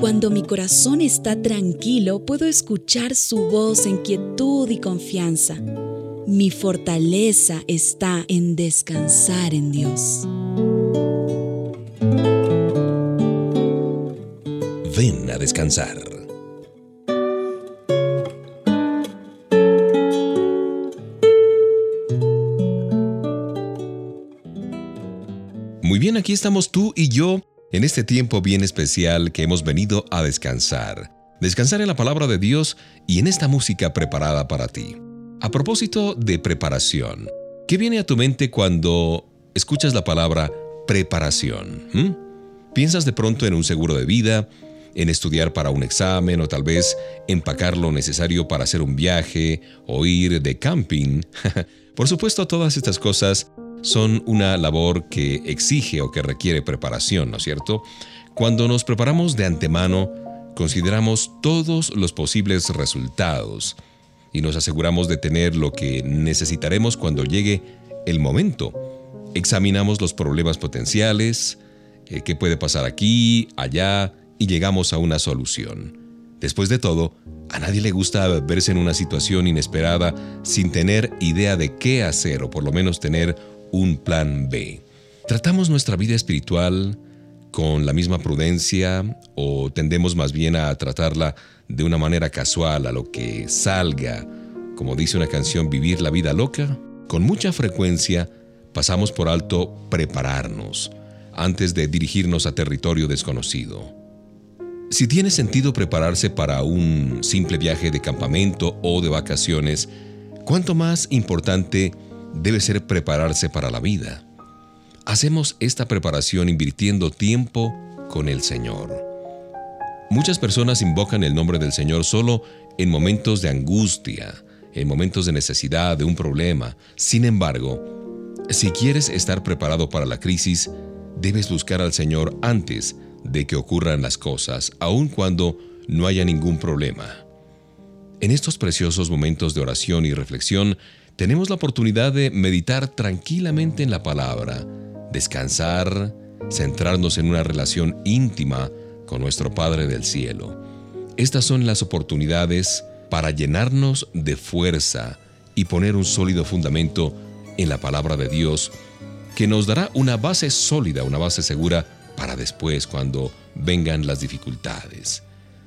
Cuando mi corazón está tranquilo, puedo escuchar su voz en quietud y confianza. Mi fortaleza está en descansar en Dios. Ven a descansar. Muy bien, aquí estamos tú y yo en este tiempo bien especial que hemos venido a descansar. Descansar en la palabra de Dios y en esta música preparada para ti. A propósito de preparación, ¿qué viene a tu mente cuando escuchas la palabra preparación? ¿Mm? ¿Piensas de pronto en un seguro de vida, en estudiar para un examen o tal vez empacar lo necesario para hacer un viaje o ir de camping? Por supuesto, todas estas cosas son una labor que exige o que requiere preparación, ¿no es cierto? Cuando nos preparamos de antemano, consideramos todos los posibles resultados y nos aseguramos de tener lo que necesitaremos cuando llegue el momento. Examinamos los problemas potenciales, eh, qué puede pasar aquí, allá, y llegamos a una solución. Después de todo, a nadie le gusta verse en una situación inesperada sin tener idea de qué hacer o por lo menos tener un plan B. ¿Tratamos nuestra vida espiritual con la misma prudencia o tendemos más bien a tratarla de una manera casual a lo que salga, como dice una canción, vivir la vida loca? Con mucha frecuencia pasamos por alto prepararnos antes de dirigirnos a territorio desconocido. Si tiene sentido prepararse para un simple viaje de campamento o de vacaciones, ¿cuánto más importante debe ser prepararse para la vida. Hacemos esta preparación invirtiendo tiempo con el Señor. Muchas personas invocan el nombre del Señor solo en momentos de angustia, en momentos de necesidad, de un problema. Sin embargo, si quieres estar preparado para la crisis, debes buscar al Señor antes de que ocurran las cosas, aun cuando no haya ningún problema. En estos preciosos momentos de oración y reflexión, tenemos la oportunidad de meditar tranquilamente en la palabra, descansar, centrarnos en una relación íntima con nuestro Padre del Cielo. Estas son las oportunidades para llenarnos de fuerza y poner un sólido fundamento en la palabra de Dios, que nos dará una base sólida, una base segura para después cuando vengan las dificultades.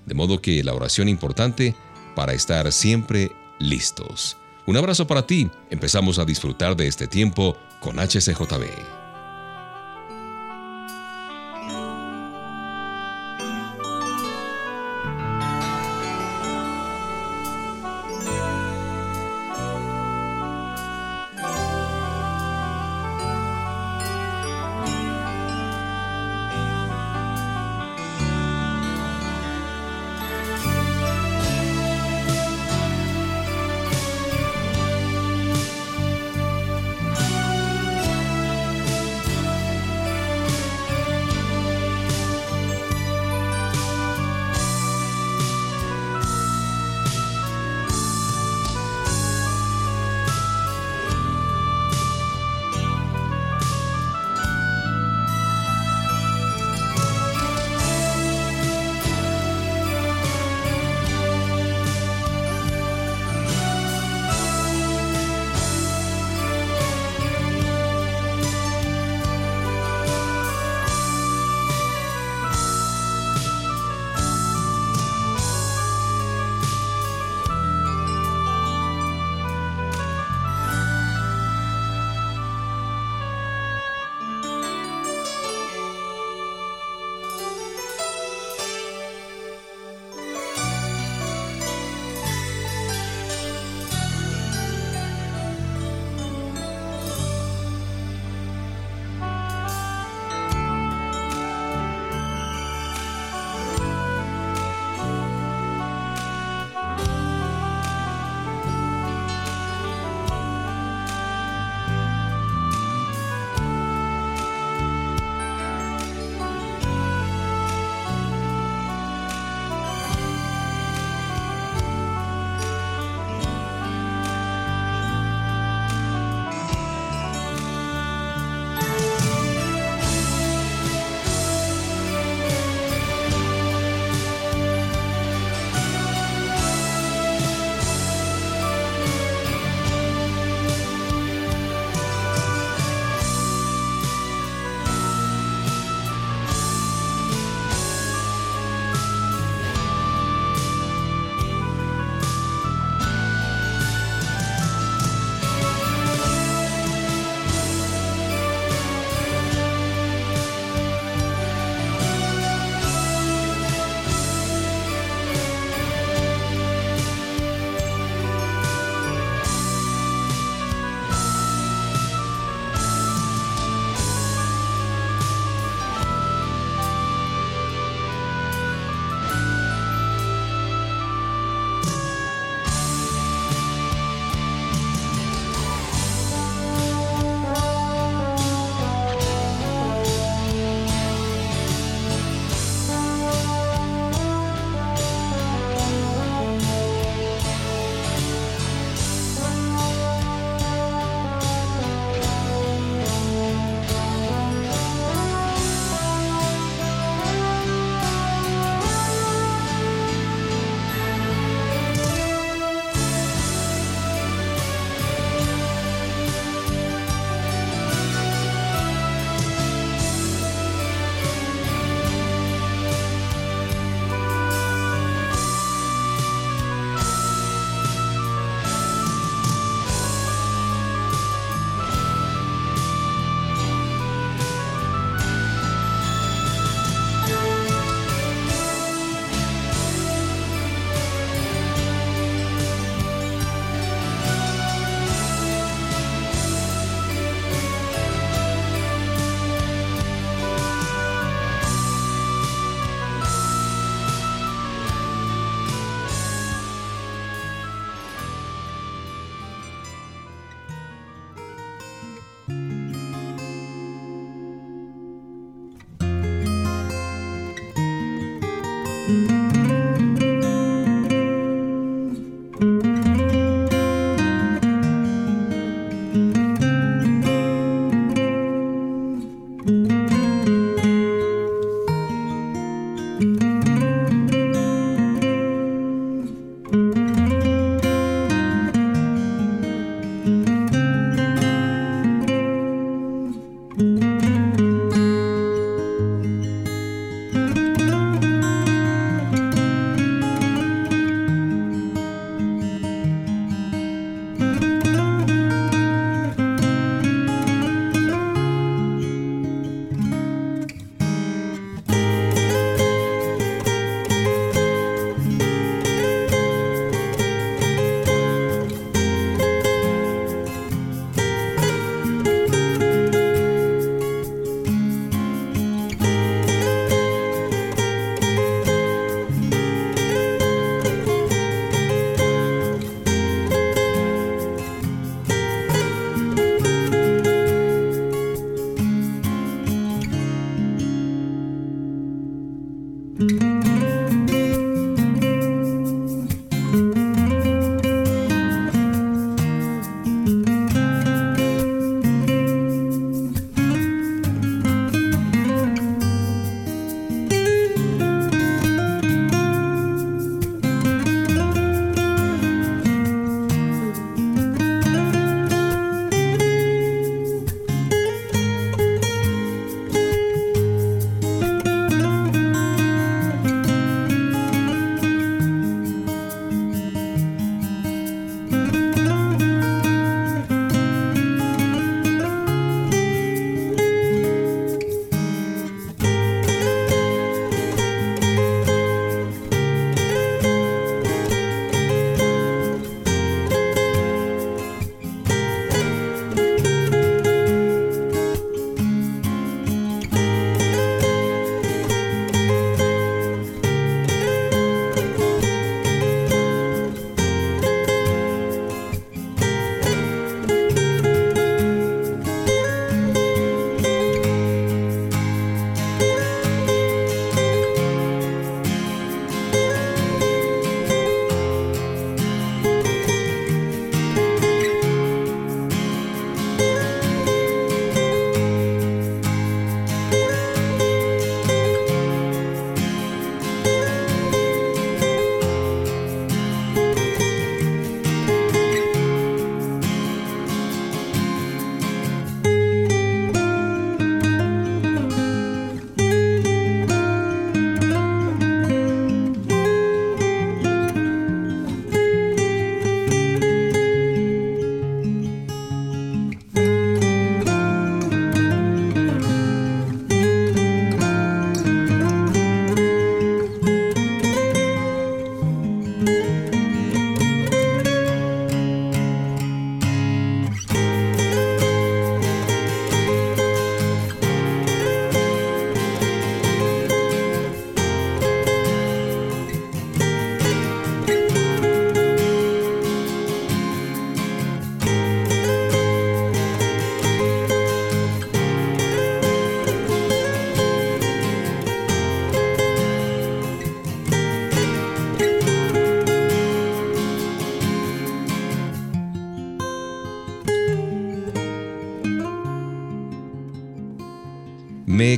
De modo que la oración importante para estar siempre listos. Un abrazo para ti. Empezamos a disfrutar de este tiempo con HCJB.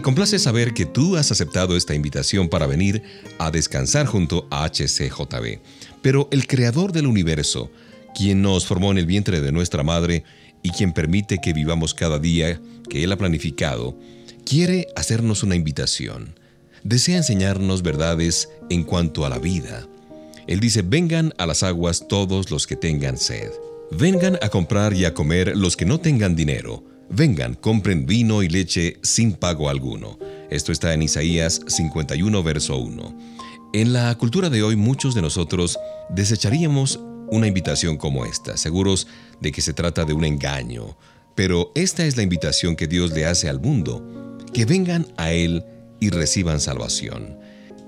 Complace saber que tú has aceptado esta invitación para venir a descansar junto a HCJB. Pero el creador del universo, quien nos formó en el vientre de nuestra madre y quien permite que vivamos cada día que Él ha planificado, quiere hacernos una invitación. Desea enseñarnos verdades en cuanto a la vida. Él dice, vengan a las aguas todos los que tengan sed. Vengan a comprar y a comer los que no tengan dinero Vengan, compren vino y leche sin pago alguno. Esto está en Isaías 51, verso 1. En la cultura de hoy muchos de nosotros desecharíamos una invitación como esta, seguros de que se trata de un engaño. Pero esta es la invitación que Dios le hace al mundo, que vengan a Él y reciban salvación.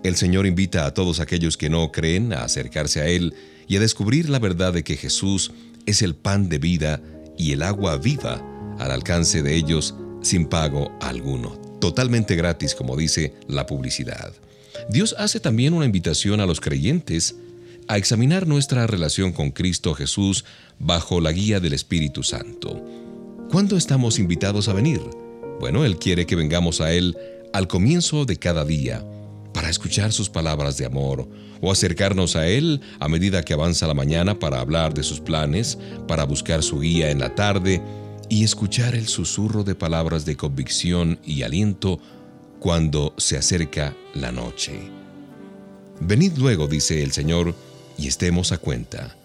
El Señor invita a todos aquellos que no creen a acercarse a Él y a descubrir la verdad de que Jesús es el pan de vida y el agua viva al alcance de ellos sin pago alguno, totalmente gratis como dice la publicidad. Dios hace también una invitación a los creyentes a examinar nuestra relación con Cristo Jesús bajo la guía del Espíritu Santo. ¿Cuándo estamos invitados a venir? Bueno, Él quiere que vengamos a Él al comienzo de cada día para escuchar sus palabras de amor o acercarnos a Él a medida que avanza la mañana para hablar de sus planes, para buscar su guía en la tarde y escuchar el susurro de palabras de convicción y aliento cuando se acerca la noche. Venid luego, dice el Señor, y estemos a cuenta.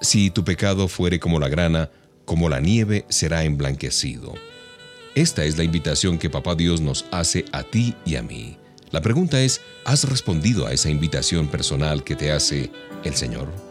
Si tu pecado fuere como la grana, como la nieve será emblanquecido. Esta es la invitación que Papá Dios nos hace a ti y a mí. La pregunta es, ¿has respondido a esa invitación personal que te hace el Señor?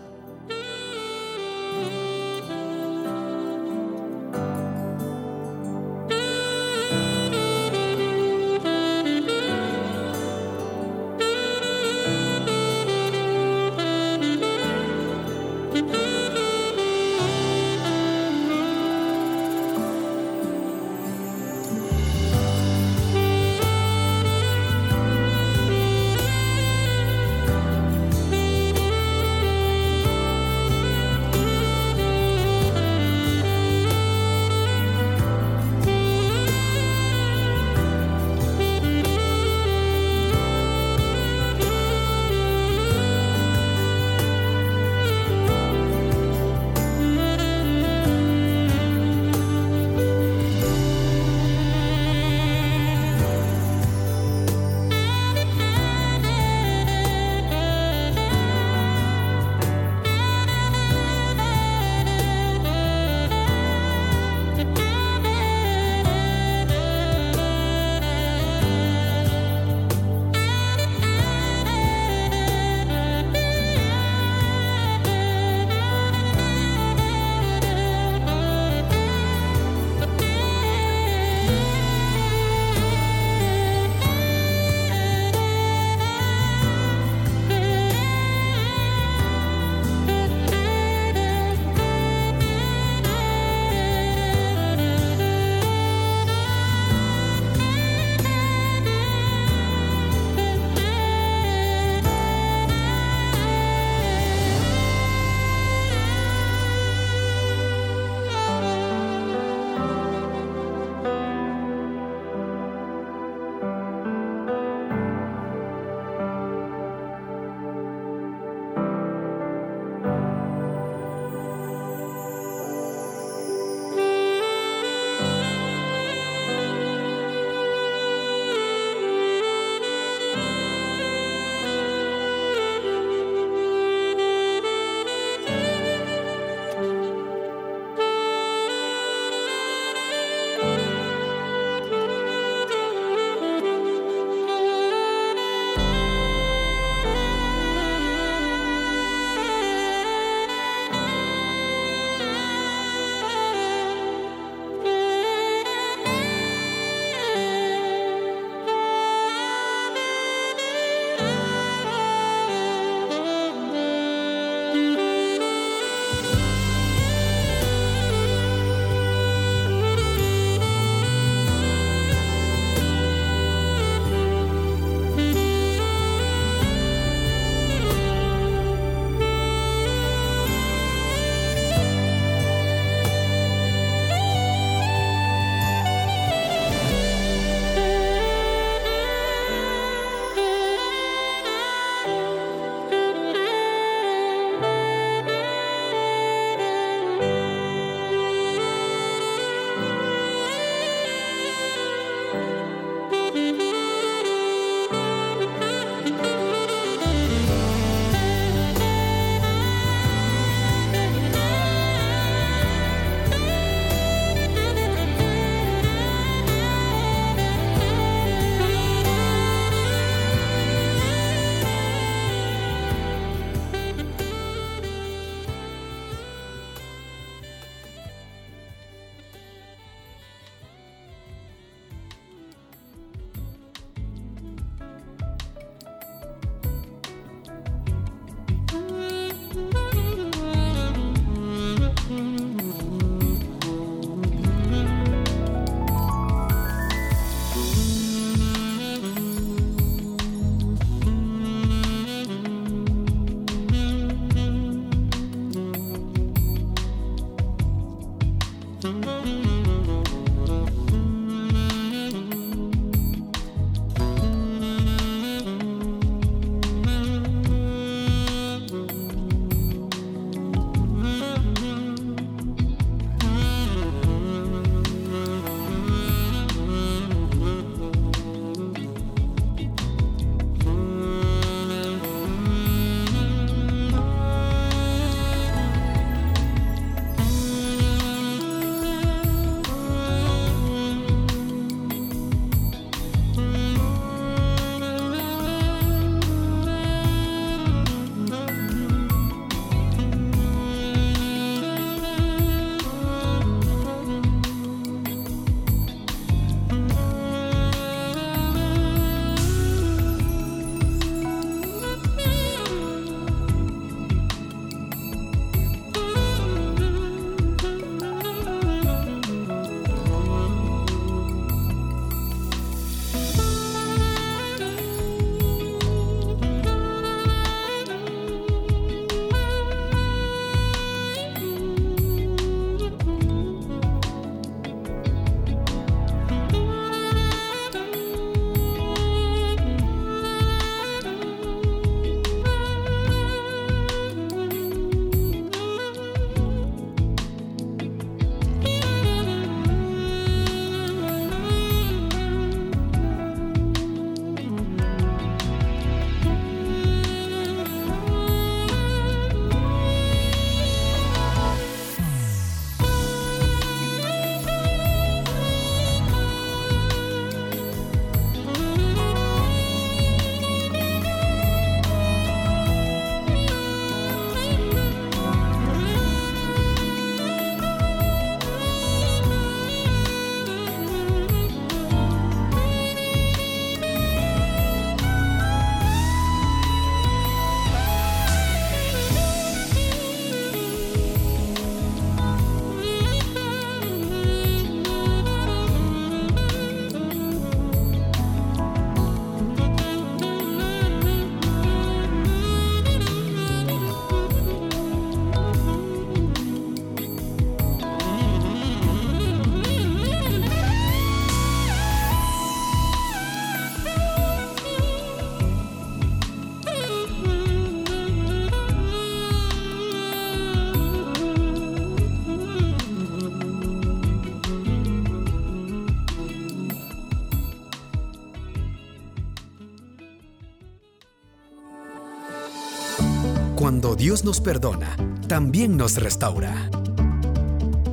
Dios nos perdona, también nos restaura.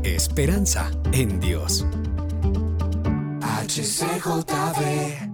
Esperanza en Dios. HCJB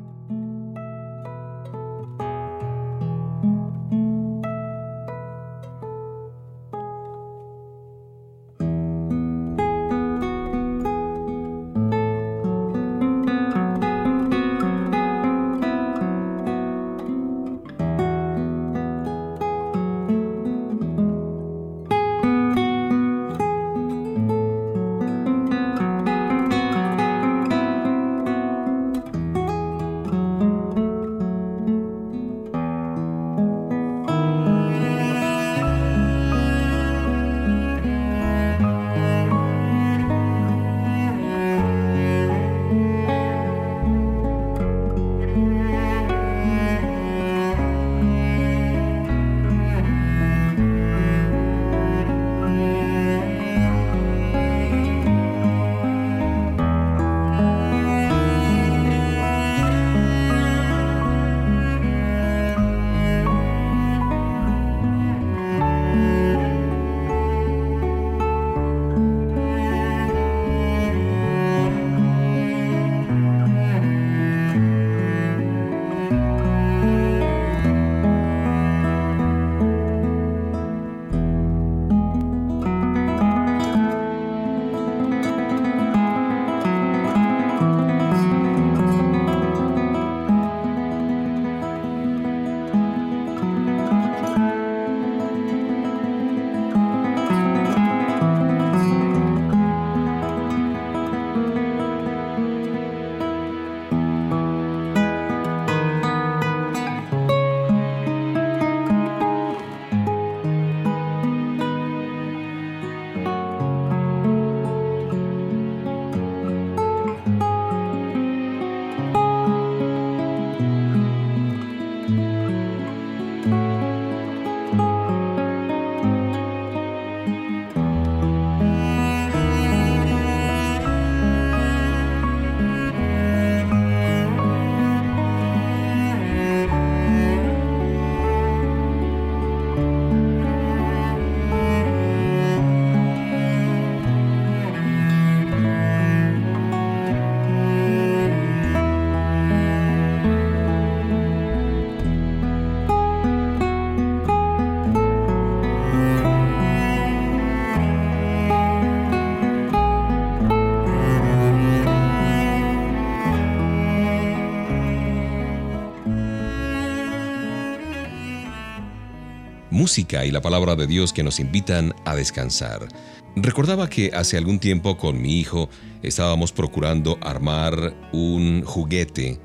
música y la palabra de Dios que nos invitan a descansar. Recordaba que hace algún tiempo con mi hijo estábamos procurando armar un juguete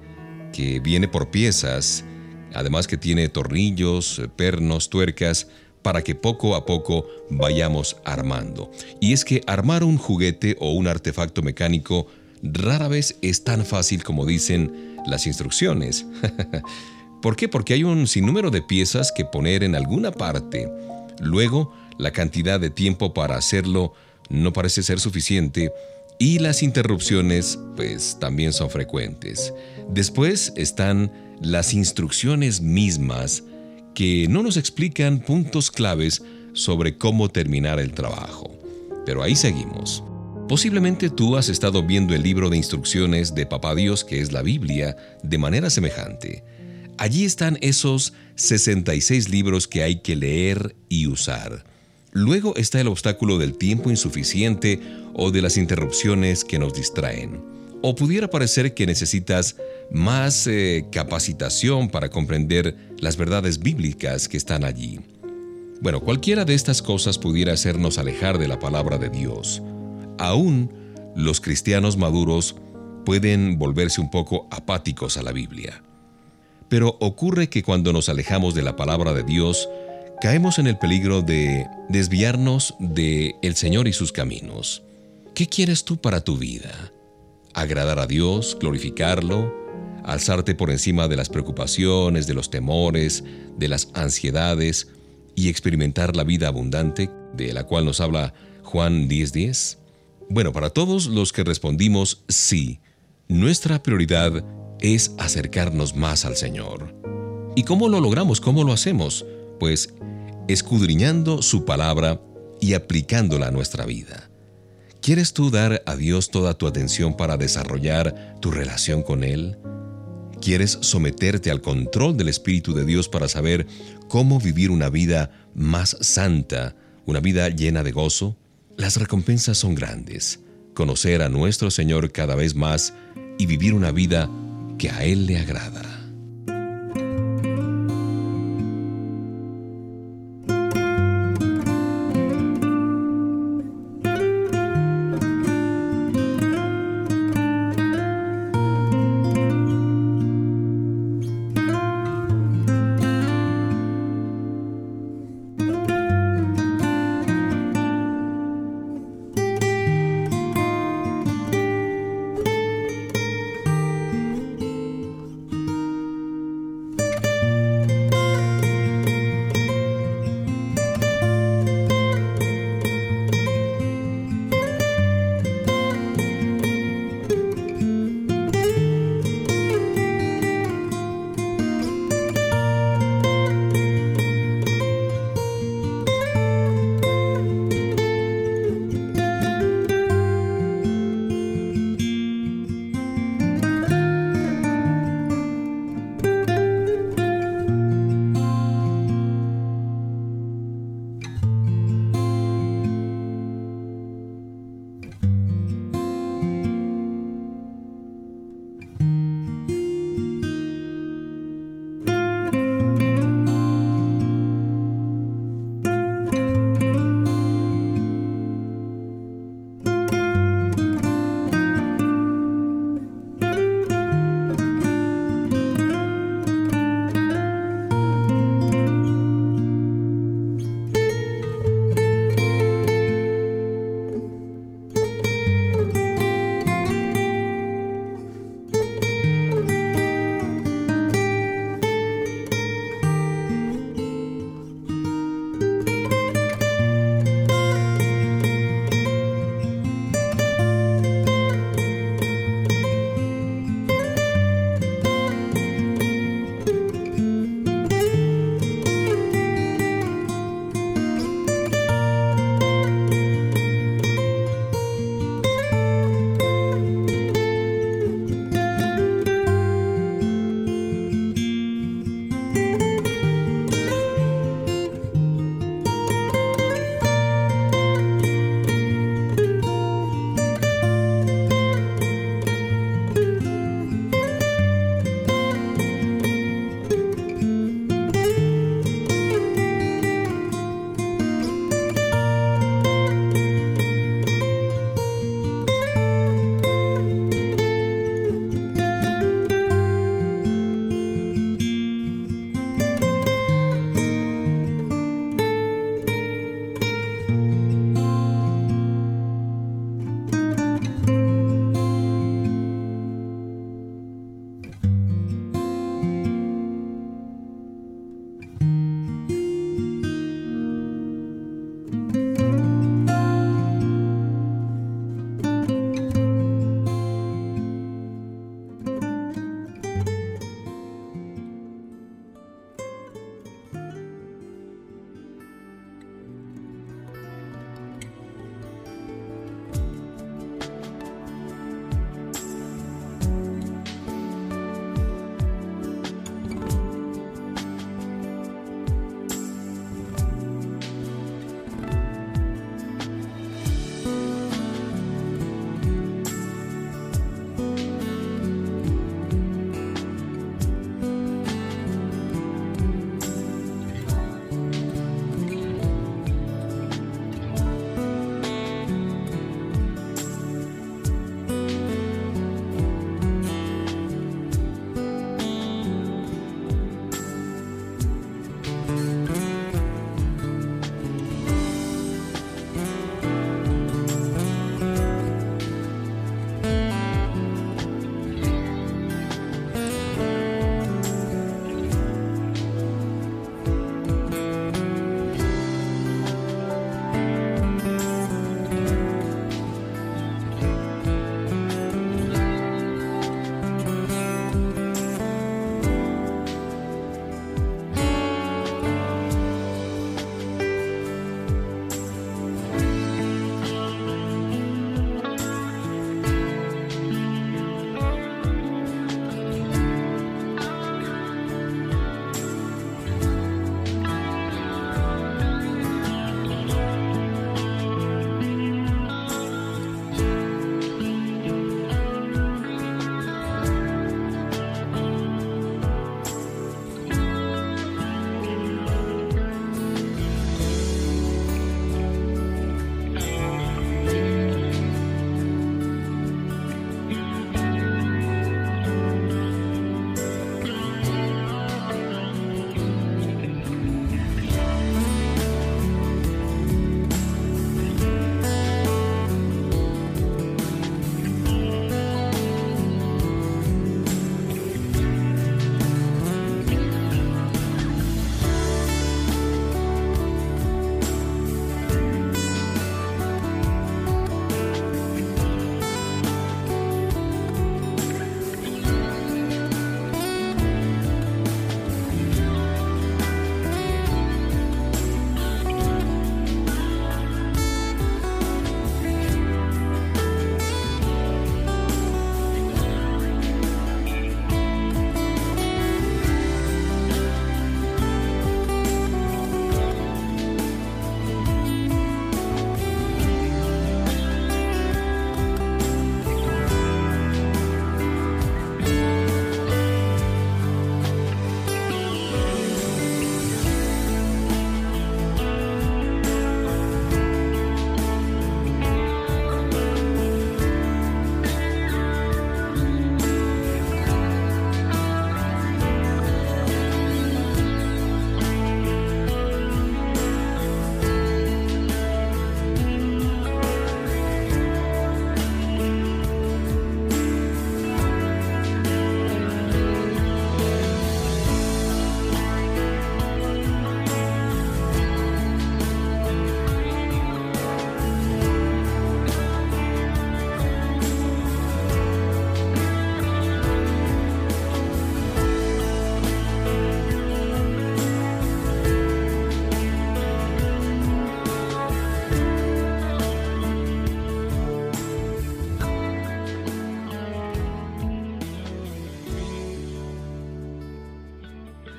que viene por piezas, además que tiene tornillos, pernos, tuercas, para que poco a poco vayamos armando. Y es que armar un juguete o un artefacto mecánico rara vez es tan fácil como dicen las instrucciones. ¿Por qué? Porque hay un sinnúmero de piezas que poner en alguna parte. Luego, la cantidad de tiempo para hacerlo no parece ser suficiente y las interrupciones pues también son frecuentes. Después están las instrucciones mismas que no nos explican puntos claves sobre cómo terminar el trabajo. Pero ahí seguimos. Posiblemente tú has estado viendo el libro de instrucciones de Papá Dios, que es la Biblia, de manera semejante. Allí están esos 66 libros que hay que leer y usar. Luego está el obstáculo del tiempo insuficiente o de las interrupciones que nos distraen. O pudiera parecer que necesitas más eh, capacitación para comprender las verdades bíblicas que están allí. Bueno, cualquiera de estas cosas pudiera hacernos alejar de la palabra de Dios. Aún los cristianos maduros pueden volverse un poco apáticos a la Biblia. Pero ocurre que cuando nos alejamos de la palabra de Dios, caemos en el peligro de desviarnos de el Señor y sus caminos. ¿Qué quieres tú para tu vida? ¿Agradar a Dios, glorificarlo, alzarte por encima de las preocupaciones, de los temores, de las ansiedades y experimentar la vida abundante de la cual nos habla Juan 10:10? Bueno, para todos los que respondimos sí, nuestra prioridad es acercarnos más al Señor. ¿Y cómo lo logramos? ¿Cómo lo hacemos? Pues escudriñando su palabra y aplicándola a nuestra vida. ¿Quieres tú dar a Dios toda tu atención para desarrollar tu relación con Él? ¿Quieres someterte al control del Espíritu de Dios para saber cómo vivir una vida más santa, una vida llena de gozo? Las recompensas son grandes. Conocer a nuestro Señor cada vez más y vivir una vida que a Él le agrada.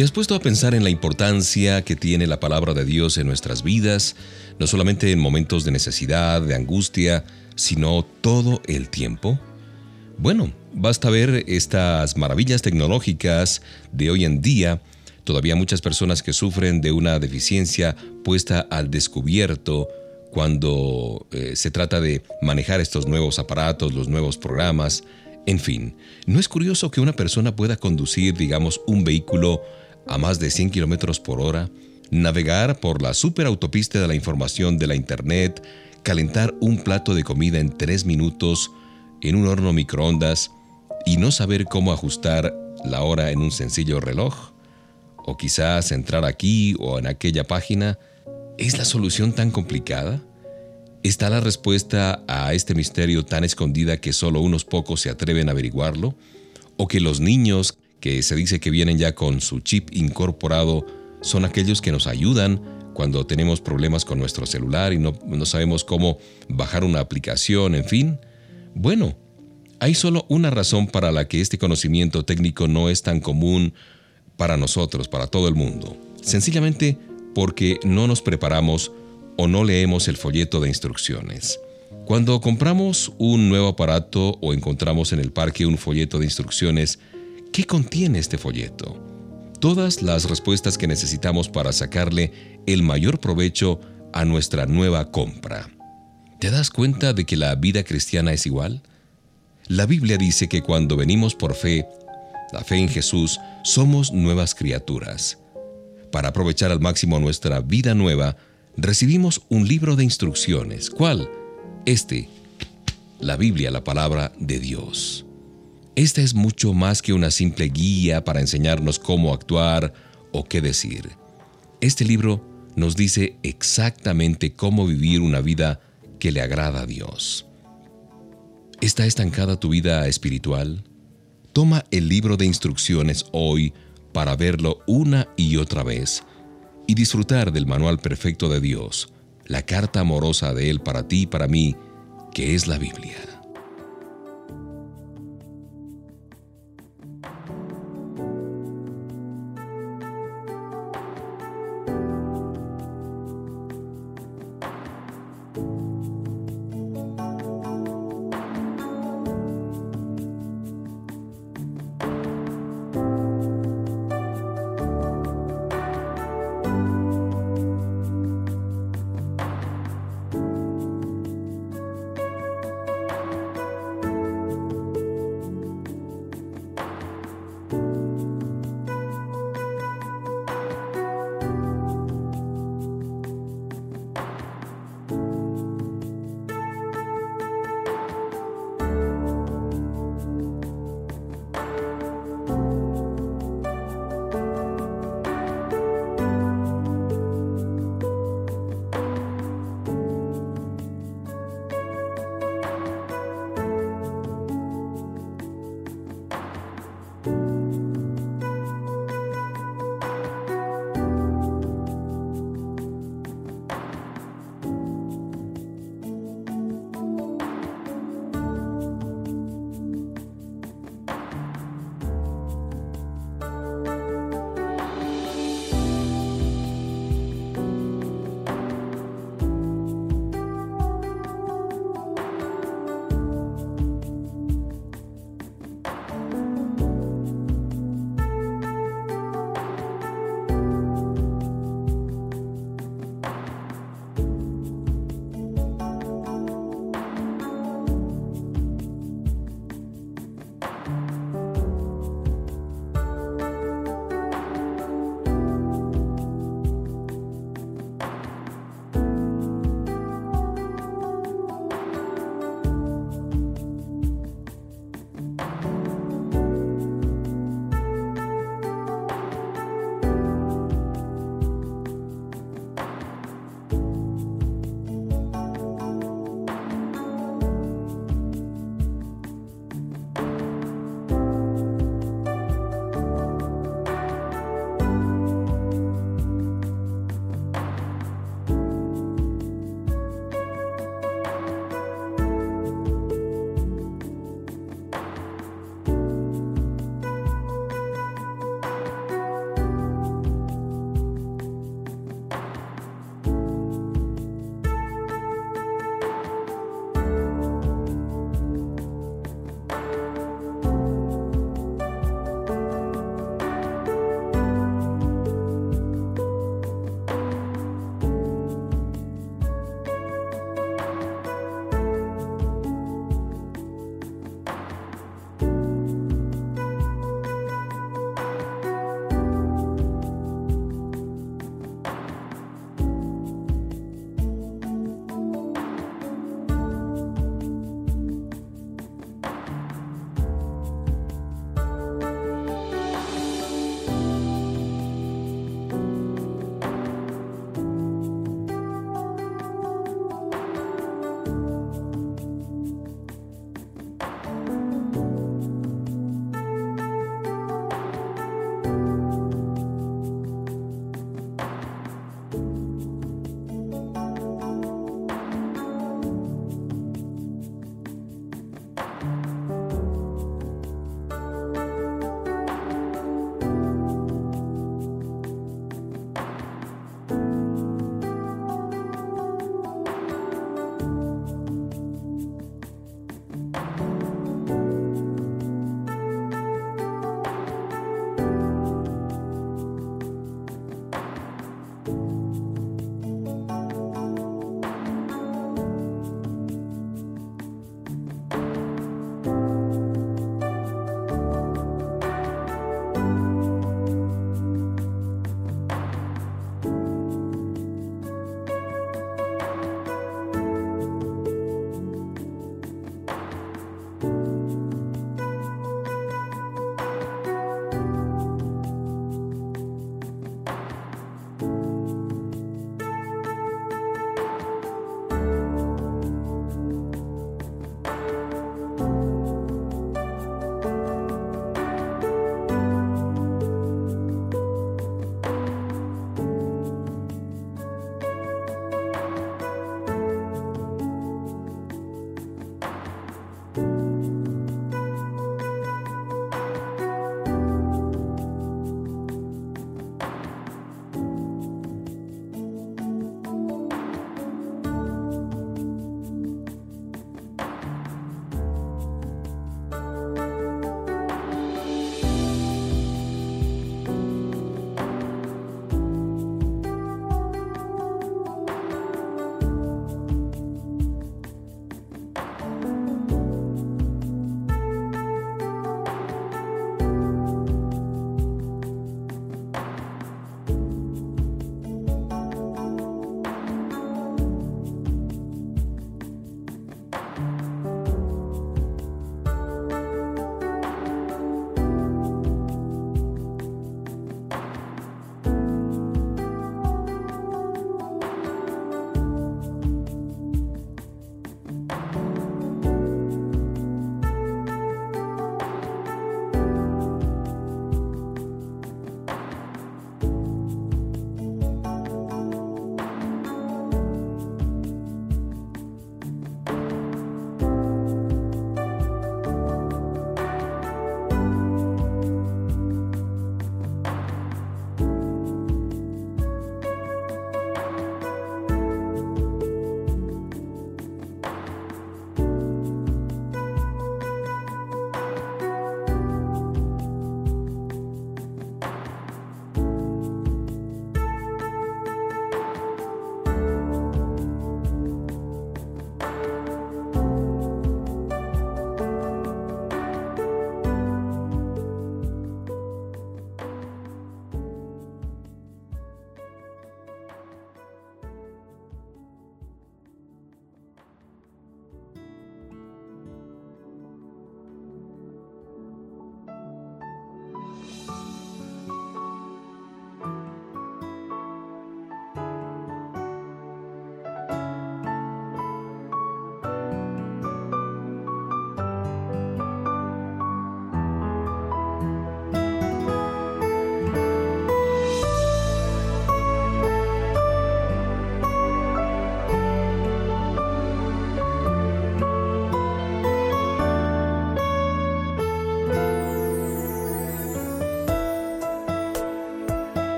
¿Te has puesto a pensar en la importancia que tiene la palabra de Dios en nuestras vidas, no solamente en momentos de necesidad, de angustia, sino todo el tiempo? Bueno, basta ver estas maravillas tecnológicas de hoy en día, todavía muchas personas que sufren de una deficiencia puesta al descubierto cuando eh, se trata de manejar estos nuevos aparatos, los nuevos programas, en fin, ¿no es curioso que una persona pueda conducir, digamos, un vehículo a más de 100 km por hora, navegar por la superautopista de la información de la Internet, calentar un plato de comida en 3 minutos en un horno microondas y no saber cómo ajustar la hora en un sencillo reloj? ¿O quizás entrar aquí o en aquella página? ¿Es la solución tan complicada? ¿Está la respuesta a este misterio tan escondida que solo unos pocos se atreven a averiguarlo? ¿O que los niños, que se dice que vienen ya con su chip incorporado, son aquellos que nos ayudan cuando tenemos problemas con nuestro celular y no, no sabemos cómo bajar una aplicación, en fin? Bueno, hay solo una razón para la que este conocimiento técnico no es tan común para nosotros, para todo el mundo. Sencillamente porque no nos preparamos o no leemos el folleto de instrucciones. Cuando compramos un nuevo aparato o encontramos en el parque un folleto de instrucciones, ¿qué contiene este folleto? Todas las respuestas que necesitamos para sacarle el mayor provecho a nuestra nueva compra. ¿Te das cuenta de que la vida cristiana es igual? La Biblia dice que cuando venimos por fe, la fe en Jesús, somos nuevas criaturas. Para aprovechar al máximo nuestra vida nueva, recibimos un libro de instrucciones. ¿Cuál? Este, la Biblia, la palabra de Dios. Esta es mucho más que una simple guía para enseñarnos cómo actuar o qué decir. Este libro nos dice exactamente cómo vivir una vida que le agrada a Dios. ¿Está estancada tu vida espiritual? Toma el libro de instrucciones hoy para verlo una y otra vez y disfrutar del manual perfecto de Dios, la carta amorosa de Él para ti y para mí, que es la Biblia.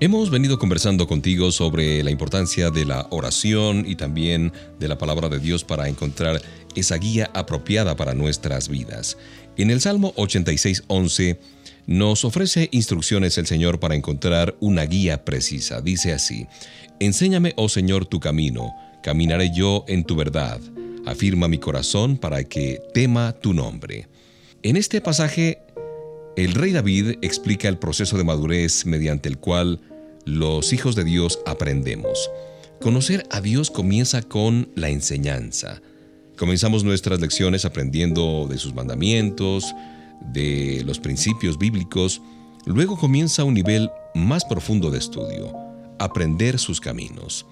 Hemos venido conversando contigo sobre la importancia de la oración y también de la palabra de Dios para encontrar esa guía apropiada para nuestras vidas. En el Salmo 86.11 nos ofrece instrucciones el Señor para encontrar una guía precisa. Dice así, Enséñame, oh Señor, tu camino, caminaré yo en tu verdad. Afirma mi corazón para que tema tu nombre. En este pasaje, el rey David explica el proceso de madurez mediante el cual los hijos de Dios aprendemos. Conocer a Dios comienza con la enseñanza. Comenzamos nuestras lecciones aprendiendo de sus mandamientos, de los principios bíblicos. Luego comienza un nivel más profundo de estudio, aprender sus caminos.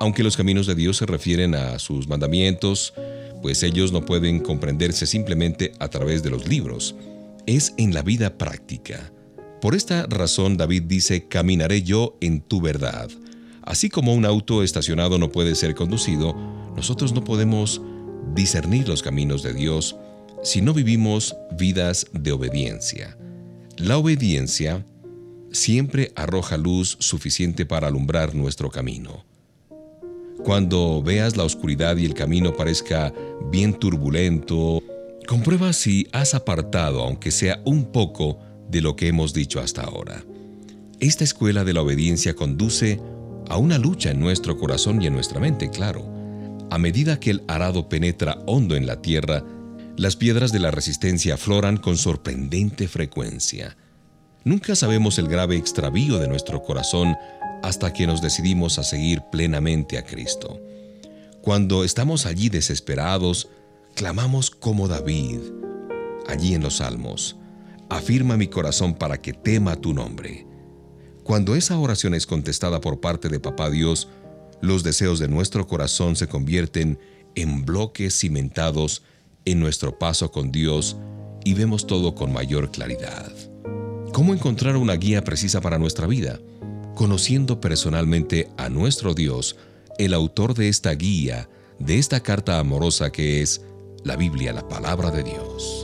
Aunque los caminos de Dios se refieren a sus mandamientos, pues ellos no pueden comprenderse simplemente a través de los libros. Es en la vida práctica. Por esta razón David dice, caminaré yo en tu verdad. Así como un auto estacionado no puede ser conducido, nosotros no podemos discernir los caminos de Dios si no vivimos vidas de obediencia. La obediencia siempre arroja luz suficiente para alumbrar nuestro camino. Cuando veas la oscuridad y el camino parezca bien turbulento, comprueba si has apartado, aunque sea un poco, de lo que hemos dicho hasta ahora. Esta escuela de la obediencia conduce a una lucha en nuestro corazón y en nuestra mente, claro. A medida que el arado penetra hondo en la tierra, las piedras de la resistencia afloran con sorprendente frecuencia. Nunca sabemos el grave extravío de nuestro corazón hasta que nos decidimos a seguir plenamente a Cristo. Cuando estamos allí desesperados, clamamos como David, allí en los Salmos, afirma mi corazón para que tema tu nombre. Cuando esa oración es contestada por parte de Papá Dios, los deseos de nuestro corazón se convierten en bloques cimentados en nuestro paso con Dios y vemos todo con mayor claridad. ¿Cómo encontrar una guía precisa para nuestra vida? Conociendo personalmente a nuestro Dios, el autor de esta guía, de esta carta amorosa que es la Biblia, la palabra de Dios.